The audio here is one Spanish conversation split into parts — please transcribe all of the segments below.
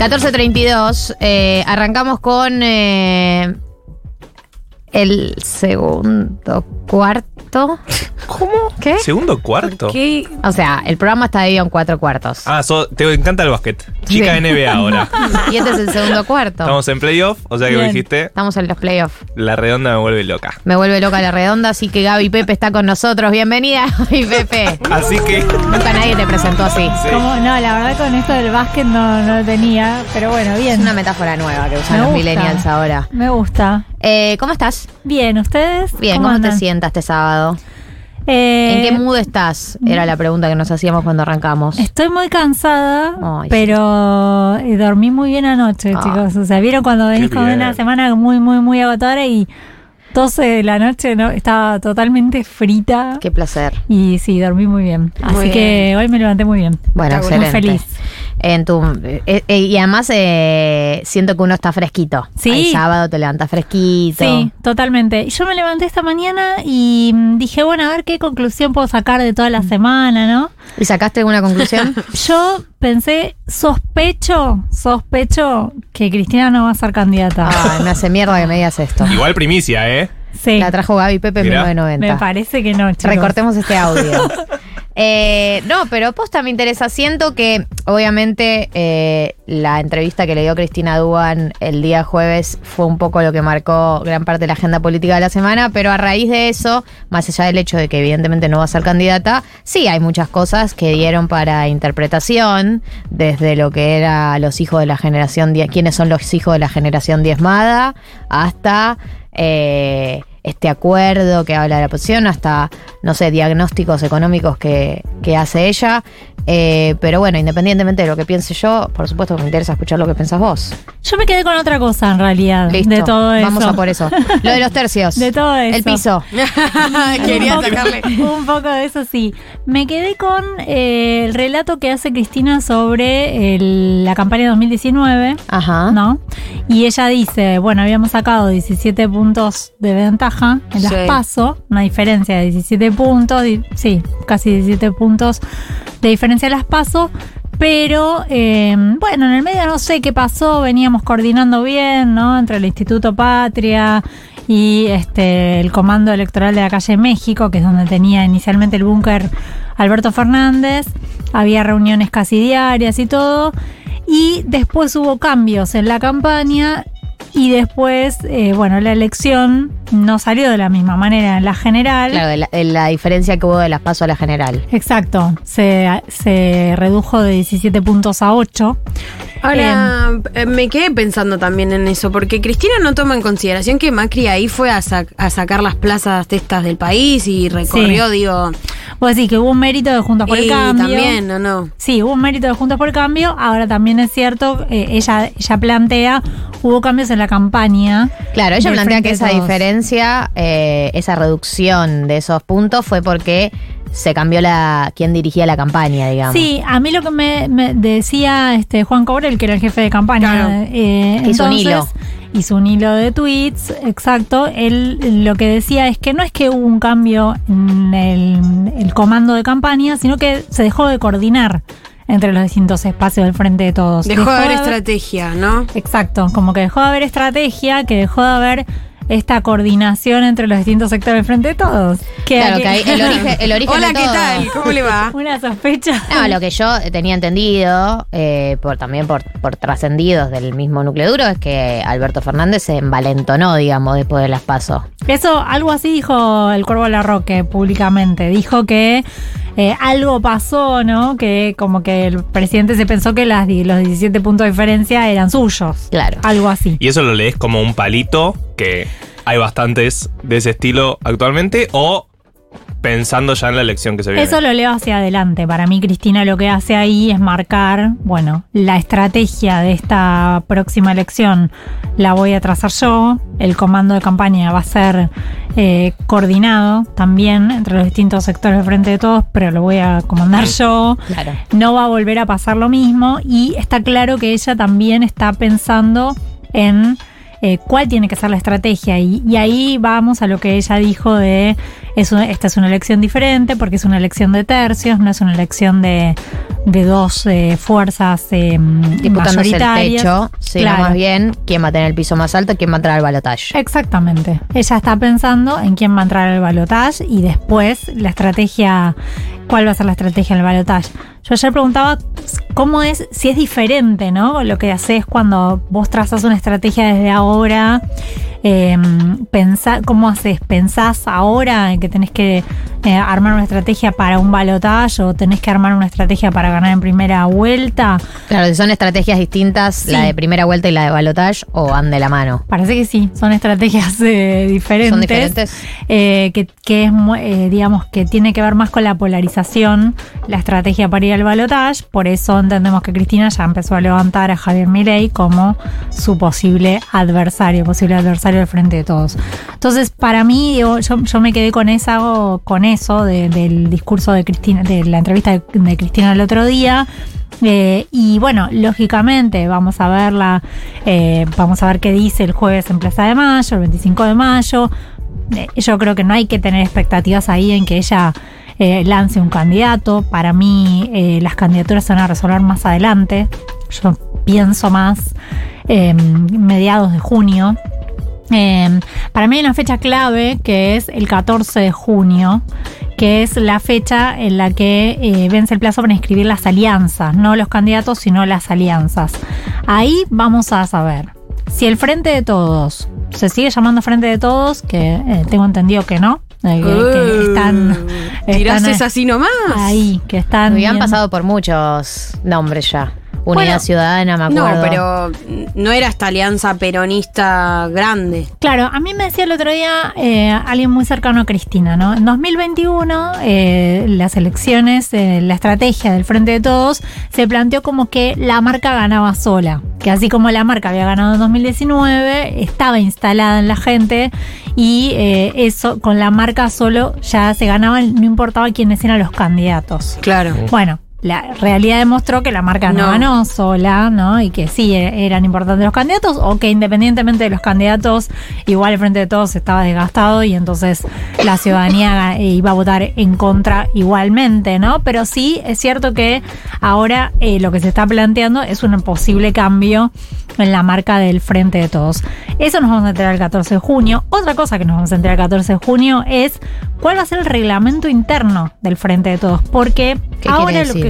14.32. eh, arrancamos con eh, el segundo cuarto. ¿Cómo? ¿Qué? ¿Segundo cuarto? ¿Qué? O sea, el programa está dividido en cuatro cuartos. Ah, so- te encanta el básquet. Chica Sí. NBA ahora. Y este es el segundo cuarto. Estamos en playoff, o sea que Bien. dijiste, Estamos en los playoffs. la redonda me vuelve loca. Me vuelve loca la redonda, así que Gaby Pepe está con nosotros. Bienvenida, Gaby Pepe. Así que, Nunca nadie te presentó así. sí. ¿Cómo? No, la verdad con esto del básquet no, no lo tenía, pero bueno, Es bien. una metáfora nueva que usan Me los gusta. millennials ahora. Me gusta. Eh, ¿Cómo estás? Bien, ¿ustedes? Bien, ¿cómo, te andan? sientas este sábado? Eh, ¿En qué mood estás? Era la pregunta que nos hacíamos cuando arrancamos. Estoy muy cansada, Ay, pero eh, dormí muy bien anoche, Ah. chicos. O sea, vieron cuando venís con una semana muy, muy, muy agotadora y 12 de la noche no estaba totalmente frita. Qué placer. Y sí, dormí muy bien. Así Muy que hoy me levanté muy bien. Bueno, muy excelente. feliz. En tu, eh, eh, y además eh, siento que uno está fresquito. Sí. El sábado te levantas fresquito. Sí, totalmente. Y Yo me levanté esta mañana y mm, dije, bueno, a ver qué conclusión puedo sacar de toda la semana, ¿no? ¿Y sacaste alguna conclusión? Yo pensé, sospecho, sospecho que Cristina no va a ser candidata. Ay, me hace mierda que me digas esto. Igual primicia, ¿eh? sí, La trajo Gaby Pepe en Mirá. 1990. me parece que no, chicos. Recortemos este audio. Eh, no, pero posta me interesa. Siento que, obviamente, eh, la entrevista que le dio Cristina Duban el día jueves fue un poco lo que marcó gran parte de la agenda política de la semana, pero a raíz de eso, más allá del hecho de que evidentemente no va a ser candidata, sí hay muchas cosas que dieron para interpretación, desde lo que era los hijos de la generación, quiénes son los hijos de la generación diezmada, hasta... eh, este acuerdo que habla de la oposición, hasta, no sé, diagnósticos económicos que, que hace ella. Eh, pero bueno, independientemente de lo que piense yo, por supuesto que me interesa escuchar lo que pensás vos. Yo me quedé con otra cosa en realidad Listo. de todo eso. Vamos a por eso. Lo de los tercios. De todo eso. El piso. un poco, un poco de eso sí. Me quedé con eh, el relato que hace Cristina sobre el- la campaña de 2019. Ajá. ¿no? Y ella dice, bueno, habíamos sacado 17 puntos de ventaja en las Sí. PASO, una diferencia de 17 puntos, sí, casi 17 puntos de diferencia en las PASO, pero eh, bueno, en el medio no sé qué pasó, veníamos coordinando bien, ¿no? Entre el Instituto Patria y este el Comando Electoral de la Calle México, que es donde tenía inicialmente el búnker Alberto Fernández, había reuniones casi diarias y todo. Y después hubo cambios en la campaña y después, eh, bueno, la elección no salió de la misma manera en la general. Claro, de la, la diferencia que hubo de las pasos a la general. Exacto, se, se redujo de 17 puntos a 8. Ahora, eh, me quedé pensando también en eso, porque Cristina no toma en consideración que Macri ahí fue a, sac- a sacar las plazas de estas del país y recorrió, Sí. digo. Vos decís que hubo un mérito de Juntos por el Cambio. también, ¿no? no. Sí, hubo un mérito de Juntos por el Cambio. Ahora también es cierto, eh, ella, ella plantea, hubo cambios en la campaña. Claro, ella plantea que esa diferencia, eh, esa reducción de esos puntos fue porque se cambió la quien dirigía la campaña, digamos. Sí, a mí lo que me, me decía este Juan Cobrel, que era el jefe de campaña, Claro. eh, Hizo un hilo. Hizo un hilo de tweets, exacto. Él lo que decía es que no es que hubo un cambio en el, el comando de campaña, sino que se dejó de coordinar entre los distintos espacios del frente de todos. Dejó de haber estrategia, ¿no? Exacto, como que dejó de haber estrategia, que dejó de haber esta coordinación entre los distintos sectores del frente de todos. Que Claro, que ahí el origen, el origen Hola, de ¿qué todo- tal? ¿Cómo le va? Una sospecha. No, lo que yo tenía entendido, eh, por también por, por trascendidos del mismo núcleo duro, es que Alberto Fernández se envalentonó, digamos, después de las pasos. Eso, algo así dijo el Cuervo Larroque públicamente. Dijo que eh, algo pasó, ¿no? Que como que el presidente se pensó que las, los 17 puntos de diferencia eran suyos. Claro. Algo así. Y eso lo lees como un palito, que hay bastantes de ese estilo actualmente, o pensando ya en la elección que se viene. Eso lo leo hacia adelante. Para mí, Cristina lo que hace ahí es marcar, bueno, la estrategia de esta próxima elección la voy a trazar yo. El comando de campaña va a ser eh, coordinado también entre los distintos sectores de frente de todos, pero lo voy a comandar yo. Claro. No va a volver a pasar lo mismo y está claro que ella también está pensando en eh, cuál tiene que ser la estrategia y, y ahí vamos a lo que ella dijo de es esta es una elección diferente porque es una elección de tercios, no es una elección de, de dos eh, fuerzas eh, Disputándose el techo, sino Claro. más bien quién va a tener el piso más alto, quién va a entrar al balotaje. Exactamente. Ella está pensando en quién va a entrar al balotaje y después la estrategia, cuál va a ser la estrategia del balotaje. Yo ayer preguntaba cómo es, si es diferente, ¿no? Lo que haces cuando vos trazas una estrategia desde ahora. Eh, pensá- ¿Cómo haces? ¿Pensás ahora que tenés que eh, armar una estrategia para un balotaje o tenés que armar una estrategia para ganar en primera vuelta? Claro, si son estrategias distintas, Sí. la de primera vuelta y la de balotaje, o van de la mano. Parece que sí, son estrategias eh, diferentes. Son diferentes. eh, que, que es, digamos, que tiene que ver más con la polarización, la estrategia para ir al balotaje. Por eso entendemos que Cristina ya empezó a levantar a Javier Milei como su posible adversario, posible adversario del frente de todos. Entonces, para mí, yo, yo me quedé con esa, con eso de- del discurso de Cristina, de la entrevista de, Cristina el otro día. Eh, y bueno, lógicamente vamos a verla, eh, vamos a ver qué dice el jueves en Plaza de Mayo, el 25 de mayo. Eh, yo creo que no hay que tener expectativas ahí en que ella eh, lance un candidato. Para mí las candidaturas se van a resolver más adelante. Yo pienso más eh, mediados de junio. Eh, para mí hay una fecha clave que es el 14 de junio, que es la fecha en la que eh, vence el plazo para inscribir las alianzas, no los candidatos, sino las alianzas. Ahí vamos a saber si el Frente de Todos se sigue llamando Frente de Todos, que eh, tengo entendido que no, eh, que, que están, Uh, Tirás están, esa así nomás. ahí, que están Habían bien- pasado por muchos nombres ya. Unidad Bueno, Ciudadana, me No, acuerdo. pero no era esta alianza peronista grande. Claro, a mí me decía el otro día eh, alguien muy cercano a Cristina, ¿no? En 2021, eh, las elecciones, eh, la estrategia del Frente de Todos se planteó como que la marca ganaba sola. Que así como la marca había ganado en 2019, estaba instalada en la gente y eh, eso, con la marca solo ya se ganaba, no importaba quiénes eran los candidatos. Claro. Bueno, la realidad demostró que la marca no, No. ganó sola, ¿no? Y que sí e- eran importantes los candidatos, o que independientemente de los candidatos, igual el Frente de Todos estaba desgastado y entonces la ciudadanía eh, iba a votar en contra igualmente, ¿no? Pero sí es cierto que ahora eh, lo que se está planteando es un posible cambio en la marca del Frente de Todos. Eso nos vamos a enterar el 14 de junio. Otra cosa que nos vamos a enterar el 14 de junio es cuál va a ser el reglamento interno del Frente de Todos, porque ¿Qué ahora lo que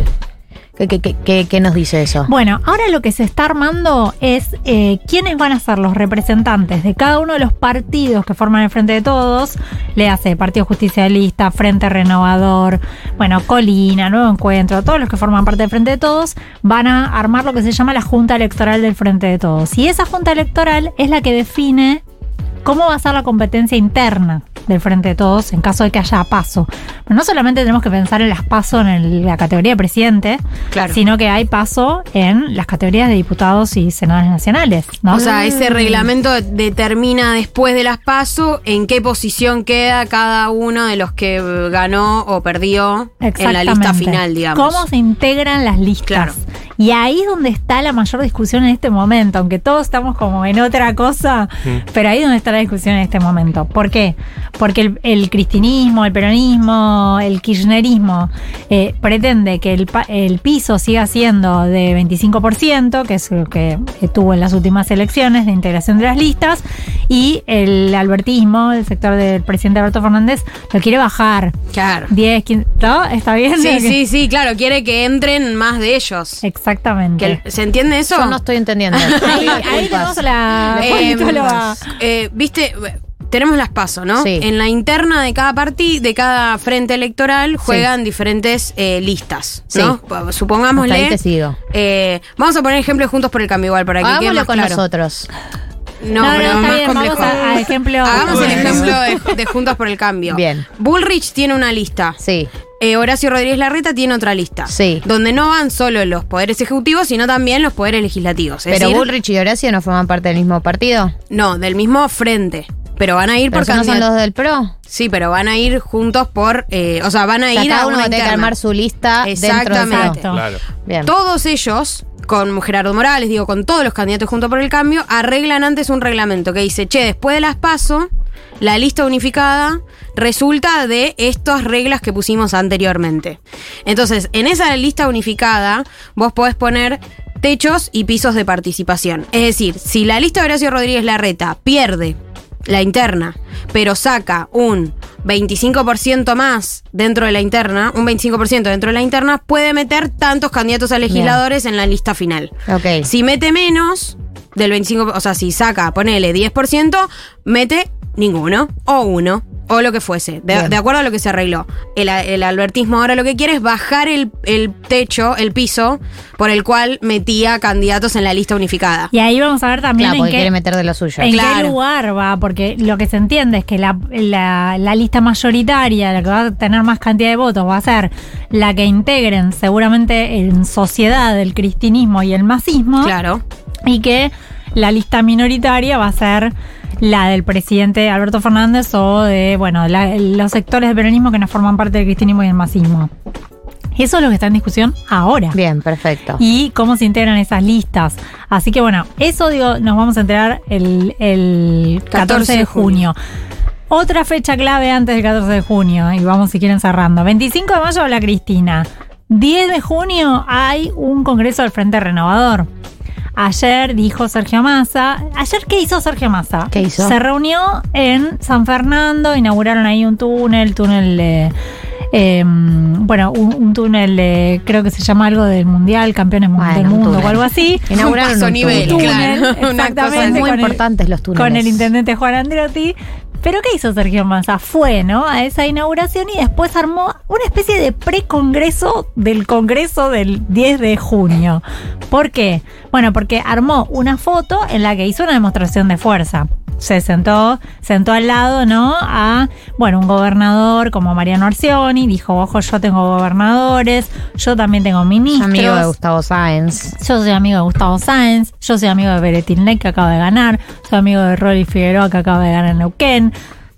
¿Qué, qué- qué- qué- nos dice eso? bueno, ahora lo que se está armando es eh, quiénes van a ser los representantes de cada uno de los partidos que forman el Frente de Todos. Le hace Partido Justicialista, Frente Renovador, bueno, Colina, Nuevo Encuentro, todos los que forman parte del Frente de Todos van a armar lo que se llama la Junta Electoral del Frente de Todos. Y esa Junta Electoral es la que define cómo va a ser la competencia interna del Frente de Todos en caso de que haya paso. Pero no solamente tenemos que pensar en las paso en el- la categoría de presidente, Claro. sino que hay paso en las categorías de diputados y senadores nacionales, ¿no? O sea, ese reglamento determina después de las PASO en qué posición queda cada uno de los que ganó o perdió en la lista final, digamos. ¿Cómo se integran las listas? Claro. Y ahí es donde está la mayor discusión en este momento, aunque todos estamos como en otra cosa, pero ahí es donde está la discusión en este momento. ¿Por qué? Porque el, el cristinismo, el peronismo, el kirchnerismo eh, pretende que el, piso siga siendo de 25%, que es lo que, que tuvo en las últimas elecciones de integración de las listas, y el albertismo, el sector del presidente Alberto Fernández, lo quiere bajar. Claro. 10, 15, ¿no? ¿Está bien? Sí, sí, sí, claro, quiere que entren más de ellos. Exactamente. ¿Se entiende eso? Yo no estoy entendiendo. ahí, ahí tenemos a la Eh, eh, Viste, tenemos las pasos, ¿no? Sí. En la interna de cada partido, de cada frente electoral, juegan diferentes eh, listas, ¿no? Sí. Supongámosle. Hasta ahí te sigo. eh, vamos a poner ejemplos juntos por el cambio igual para que quede más con claro. nosotros. No, No, no, pero está más bien, complejo. vamos a- a ejemplo- Hagamos el ejemplo de, de Juntos por el Cambio. Bien. Bullrich tiene una lista. Sí. Eh, Horacio Rodríguez Larreta tiene otra lista. Sí. Donde no van solo los poderes ejecutivos, sino también los poderes legislativos. Es Pero decir, Bullrich y Horacio no forman parte del mismo partido. No, del mismo frente. Pero van a ir Pero por si no son los del PRO. Sí, pero van a ir juntos por. eh, o sea, van a O sea, ir a cada uno una va a tener que armar su lista dentro Exactamente. Claro. Bien. Todos ellos, con Gerardo Morales, digo, con todos los candidatos juntos por el cambio, arreglan antes un reglamento que dice, che, después de las PASO, la lista unificada resulta de estas reglas que pusimos anteriormente. Entonces, en esa lista unificada, vos podés poner techos y pisos de participación. Es decir, si la lista de Horacio Rodríguez Larreta pierde la interna, pero saca un 25% más dentro de la interna, un 25% dentro de la interna, puede meter tantos candidatos a legisladores en la lista final. Ok. Si mete menos del 25%, o sea, si saca, ponele 10%, mete ninguno o uno. O lo que fuese, de, acuerdo a lo que se arregló. El, el albertismo ahora lo que quiere es bajar el, el techo, el piso, por el cual metía candidatos en la lista unificada. Y ahí vamos a ver también Claro, en porque qué, quiere meter de lo suyo. en qué lugar va, porque lo que se entiende es que la, la- la lista mayoritaria, la que va a tener más cantidad de votos, va a ser la que integren seguramente en sociedad el cristinismo y el masismo. Claro. y que la lista minoritaria va a ser la del presidente Alberto Fernández o de, bueno, la- los sectores del peronismo que no forman parte del cristianismo y el masismo. Eso es lo que está en discusión ahora. Bien, perfecto. Y cómo se integran esas listas. Así que bueno, eso digo, nos vamos a enterar el, el 14 de junio. Otra fecha clave antes del 14 de junio, y vamos si quieren cerrando. 25 de mayo habla Cristina. 10 de junio hay un congreso del Frente Renovador. Ayer dijo Sergio Massa. ¿Ayer qué hizo Sergio Massa? ¿Qué hizo? Se reunió en San Fernando, inauguraron ahí un túnel, túnel de. eh, bueno, un, un túnel, eh, creo que se llama algo del Mundial, Campeones Bueno, del un Mundo túnel. o algo así. Inauguraron Un paso un nivel, túnel. claro. Una cosa exactamente. Muy con el- importantes los túneles. con el intendente Juan Andreotti. Pero ¿qué hizo Sergio Massa? Fue, ¿no? A esa inauguración y después armó una especie de precongreso del Congreso del 10 de junio. ¿Por qué? Bueno, porque armó una foto en la que hizo una demostración de fuerza. Se sentó, sentó al lado, ¿no? A, bueno, un gobernador como Mariano Arcioni, dijo, ojo, yo tengo gobernadores, yo también tengo ministros. Amigo de Gustavo Sáenz. Yo soy amigo de Gustavo Sáenz, yo soy amigo de Beretín Ley que acaba de ganar, soy amigo de Rolly Figueroa que acaba de ganar en Neuquén.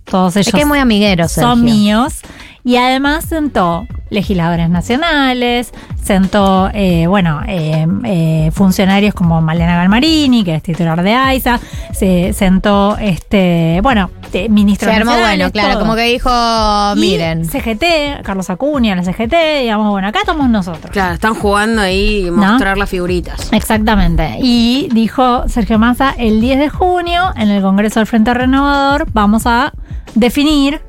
Todos ellos Es que es muy amiguero, Sergio. son míos. Y además sentó legisladores nacionales, sentó, eh, bueno, eh, eh, funcionarios como Malena Galmarini, que es titular de AISA, se sentó, este, bueno, eh, ministros Se armó bueno, claro, todo. como que dijo, Y miren. CGT, Carlos Acuña, la CGT, digamos, bueno, acá estamos nosotros. Claro, están jugando ahí mostrar las figuritas. Exactamente. Y dijo Sergio Massa, el 10 de junio, en el Congreso del Frente Renovador, vamos a definir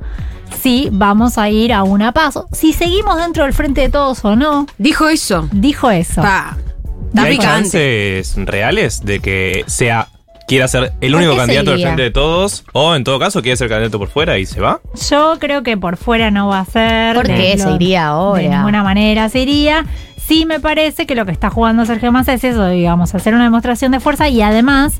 si vamos a ir a una paso, si seguimos dentro del Frente de Todos o no. Dijo eso. Dijo eso. Pa. ¿Y Está ¿Hay chances reales de que sea quiera ser el ¿Por único candidato del frente de todos? O en todo caso quiere ser candidato por fuera y se va. Yo creo que por fuera no va a ser. ¿Por qué se iría ahora? De ninguna manera se iría. Sí me parece que lo que está jugando Sergio Massa es eso, digamos, hacer una demostración de fuerza y además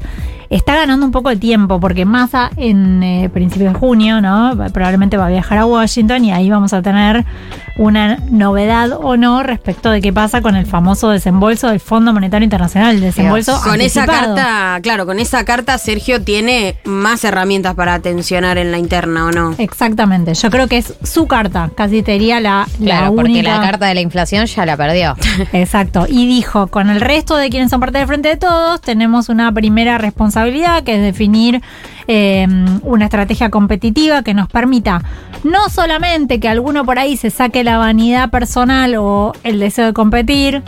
está ganando un poco de tiempo porque Massa en eh, principios de junio, ¿no? Probablemente va a viajar a Washington y ahí vamos a tener una novedad o no respecto de qué pasa con el famoso desembolso del Fondo Monetario Internacional, el desembolso Con esa carta, claro, con esa carta Sergio tiene más herramientas para tensionar en la interna, ¿o no? Exactamente, yo creo que es su carta, casi te diría la, la Claro, porque única. la carta de la inflación ya la perdió. Exacto. Y dijo, con el resto de quienes son parte del Frente de Todos, tenemos una primera responsabilidad que es definir eh, una estrategia competitiva que nos permita no solamente que alguno por ahí se saque la vanidad personal o el deseo de competir,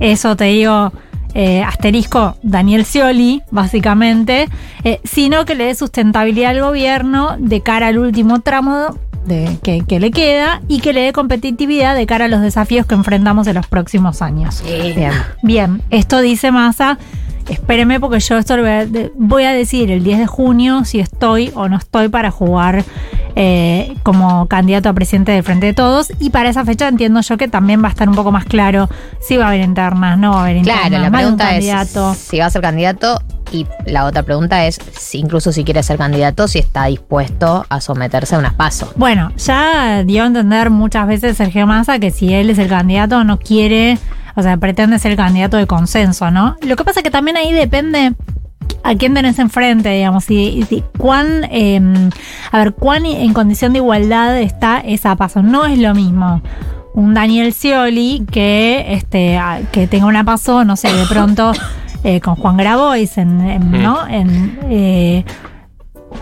eso te digo, eh, asterisco Daniel Scioli, básicamente, eh, sino que le dé sustentabilidad al gobierno de cara al último tramo de, que, que le queda y que le dé competitividad de cara a los desafíos que enfrentamos en los próximos años. Bien. Bien, esto dice Massa. Espéreme porque yo esto lo voy a, voy a decir el 10 de junio si estoy o no estoy para jugar eh, como candidato a presidente del Frente de Todos. Y para esa fecha entiendo yo que también va a estar un poco más claro si va a haber internas, no va a haber internas. Claro, la pregunta es candidato. si va a ser candidato y la otra pregunta es si incluso si quiere ser candidato, si está dispuesto a someterse a unas pasos. Bueno, ya dio a entender muchas veces Sergio Massa que si él es el candidato no quiere, o sea, pretende ser el candidato de consenso, ¿no? Lo que pasa que también ahí depende a quién tenés enfrente, digamos, y, y cuán, eh, a ver, cuán en condición de igualdad está esa paso. No es lo mismo un Daniel Scioli que, este, que tenga una paso, no sé, de pronto eh, con Juan Grabois, en, en- ¿no? En, eh,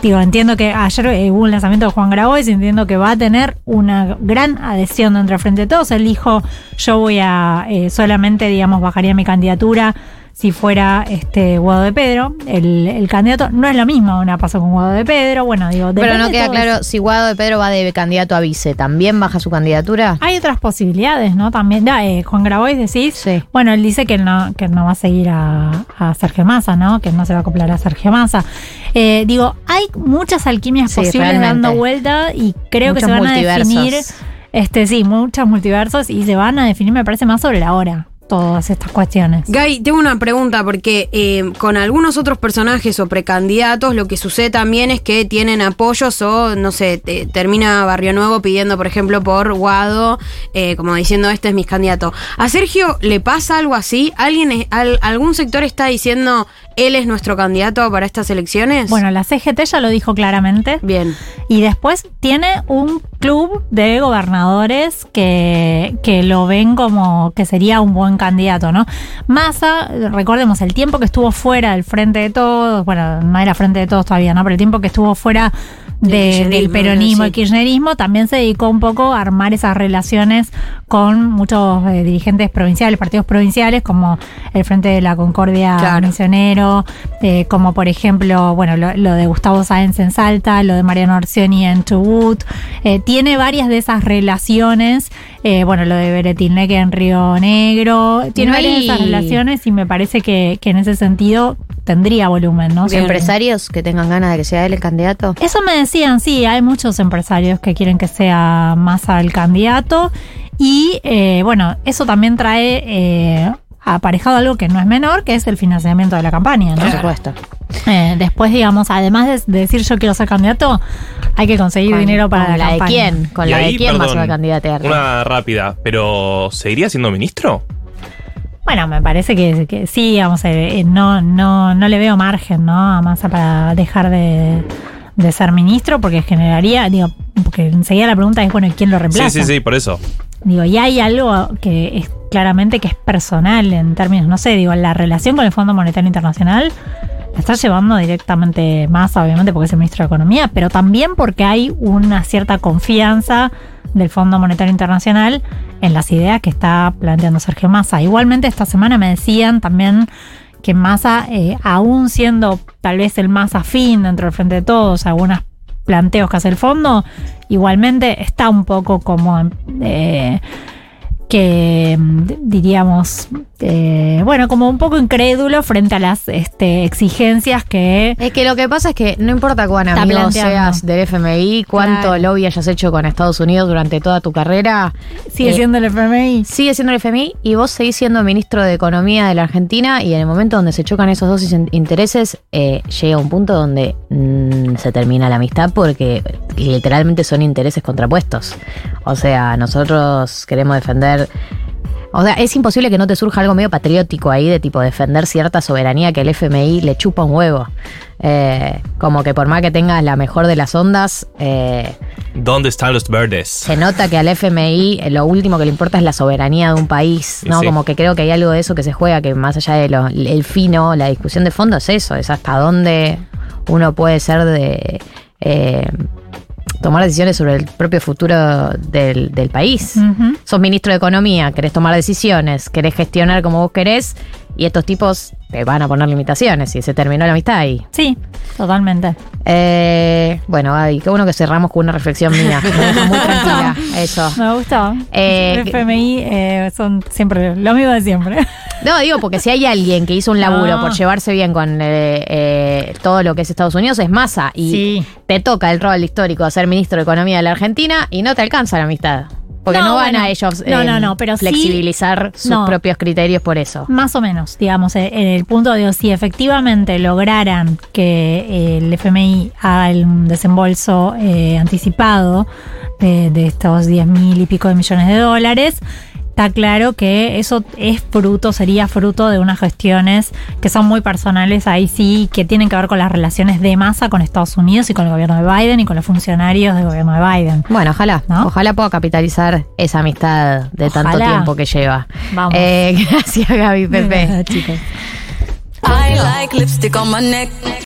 digo, entiendo que ayer eh, hubo un lanzamiento de Juan Grabois, entiendo que va a tener una gran adhesión dentro del Frente de Todos. Él dijo, yo voy a eh, solamente, digamos, bajaría mi candidatura si fuera este Guado de Pedro. El, el candidato no es lo mismo una paso con Guado de Pedro. Bueno, digo, Pero no queda claro si Guado de Pedro va de candidato a vice. ¿También baja su candidatura? Hay otras posibilidades, ¿no? También, ya, eh, Juan Grabois decís. Sí. Bueno, él dice que no, que no va a seguir a, a Sergio Massa, ¿no? Que no se va a acoplar a Sergio Massa. Eh, digo, hay muchas alquimias Sí, posibles realmente. dando vuelta y creo Muchos que se van a definir. Este, sí, muchos multiversos y se van a definir, me parece, más sobre la hora. Todas estas cuestiones. Guy, tengo una pregunta porque eh, con algunos otros personajes o precandidatos lo que sucede también es que tienen apoyos o, no sé, te- termina Barrio Nuevo pidiendo, por ejemplo, por Guado, eh, como diciendo, este es mi candidato. ¿A Sergio le pasa algo así? ¿Alguien, ¿Algún sector está diciendo, él es nuestro candidato para estas elecciones? Bueno, la CGT ya lo dijo claramente. Bien. Y después tiene un club de gobernadores que, que lo ven como que sería un buen candidato, ¿no? Massa, recordemos, el tiempo que estuvo fuera del Frente de Todos, bueno, no era Frente de Todos todavía, ¿no? Pero el tiempo que estuvo fuera de- del peronismo sí. y kirchnerismo, también se dedicó un poco a armar esas relaciones con muchos eh, dirigentes provinciales, partidos provinciales, como el Frente de la Concordia Claro. Misionero, eh, como por ejemplo, bueno, lo, lo de Gustavo Sáenz en Salta, lo de Mariano Orsioni en Chubut. Eh, tiene varias de esas relaciones, eh, bueno, lo de Beretilneque en Río Negro, tiene varias de esas relaciones y me parece que, que en ese sentido tendría volumen, ¿no? Bien. ¿Empresarios que tengan ganas de que sea él el candidato? Eso me decían, sí, hay muchos empresarios que quieren que sea Massa el candidato. Y eh, bueno, eso también trae eh, aparejado algo que no es menor, que es el financiamiento de la campaña, ¿no? Por supuesto. Eh, después, digamos, además de, de decir yo quiero ser candidato, hay que conseguir Con- dinero para con la, la de campaña. quién, con Y la de ahí, quién vas perdón, a candidatear. Una rápida, pero ¿seguiría siendo ministro? Bueno, me parece que, que sí, digamos, eh, eh, no, no, no le veo margen, ¿no? A Massa para dejar de, de ser ministro, porque generaría, digo, porque enseguida la pregunta es, bueno, ¿y quién lo reemplaza? Sí, sí, sí, por eso. Digo, y hay algo que es claramente que es personal en términos, no sé, digo, la relación con el Fondo Monetario Internacional la está llevando directamente más, obviamente, porque es el ministro de Economía, pero también porque hay una cierta confianza del Fondo Monetario Internacional en las ideas que está planteando Sergio Massa. Igualmente, esta semana me decían también que Massa, eh, aún siendo tal vez el más afín dentro del Frente de Todos, algunos planteos que hace el fondo, igualmente está un poco como eh, que mm, diríamos, eh, bueno, como un poco incrédulo frente a las este, exigencias que... Es que lo que pasa es que no importa cuán amigo seas del FMI, cuánto Claro. lobby hayas hecho con Estados Unidos durante toda tu carrera, Sigue Eh, siendo el FMI. sigue siendo el FMI y vos seguís siendo ministro de Economía de la Argentina y en el momento donde se chocan esos dos in- intereses, eh, llega un punto donde mm, se termina la amistad porque literalmente son intereses contrapuestos. O sea, nosotros queremos defender... O sea, es imposible que no te surja algo medio patriótico ahí de tipo defender cierta soberanía que el FMI le chupa un huevo. Eh, como que por más que tengas la mejor de las ondas, eh, ¿Dónde están los verdes? se nota que al FMI lo último que le importa es la soberanía de un país, ¿no? Sí. Como que creo que hay algo de eso que se juega, que más allá de lo, el fino, la discusión de fondo es eso, es hasta dónde uno puede ser de eh, tomar decisiones sobre el propio futuro del, del país. Ujú. Sos ministro de Economía, querés tomar decisiones, querés gestionar como vos querés, y estos tipos te van a poner limitaciones y se terminó la amistad ahí. Sí, totalmente. Eh, bueno, Gaby, qué bueno que cerramos con una reflexión mía. Me deja muy tranquila eso. Me gustó. Eh, el FMI eh, son siempre lo mismo de siempre. No, digo, porque si hay alguien que hizo un laburo por llevarse bien con eh, eh, todo lo que es Estados Unidos, es Massa. Y Sí. te toca el rol histórico de ser ministro de Economía de la Argentina y no te alcanza la amistad. Porque no, No, van bueno. a ellos No, eh, no, no, pero sí- flexibilizar sus no. propios criterios por eso. Más o menos, digamos, eh, en el punto de si efectivamente lograran que eh, el FMI haga el desembolso eh, anticipado de, de estos 10 mil y pico de millones de dólares, está claro que eso es fruto, sería fruto de unas gestiones que son muy personales ahí sí, que tienen que ver con las relaciones de masa con Estados Unidos y con el gobierno de Biden y con los funcionarios del gobierno de Biden. Bueno, ojalá, ¿No? ojalá pueda capitalizar esa amistad de tanto tiempo que lleva. Vamos. Eh, gracias, Gaby Pepe. Chicos. I like lipstick on my neck.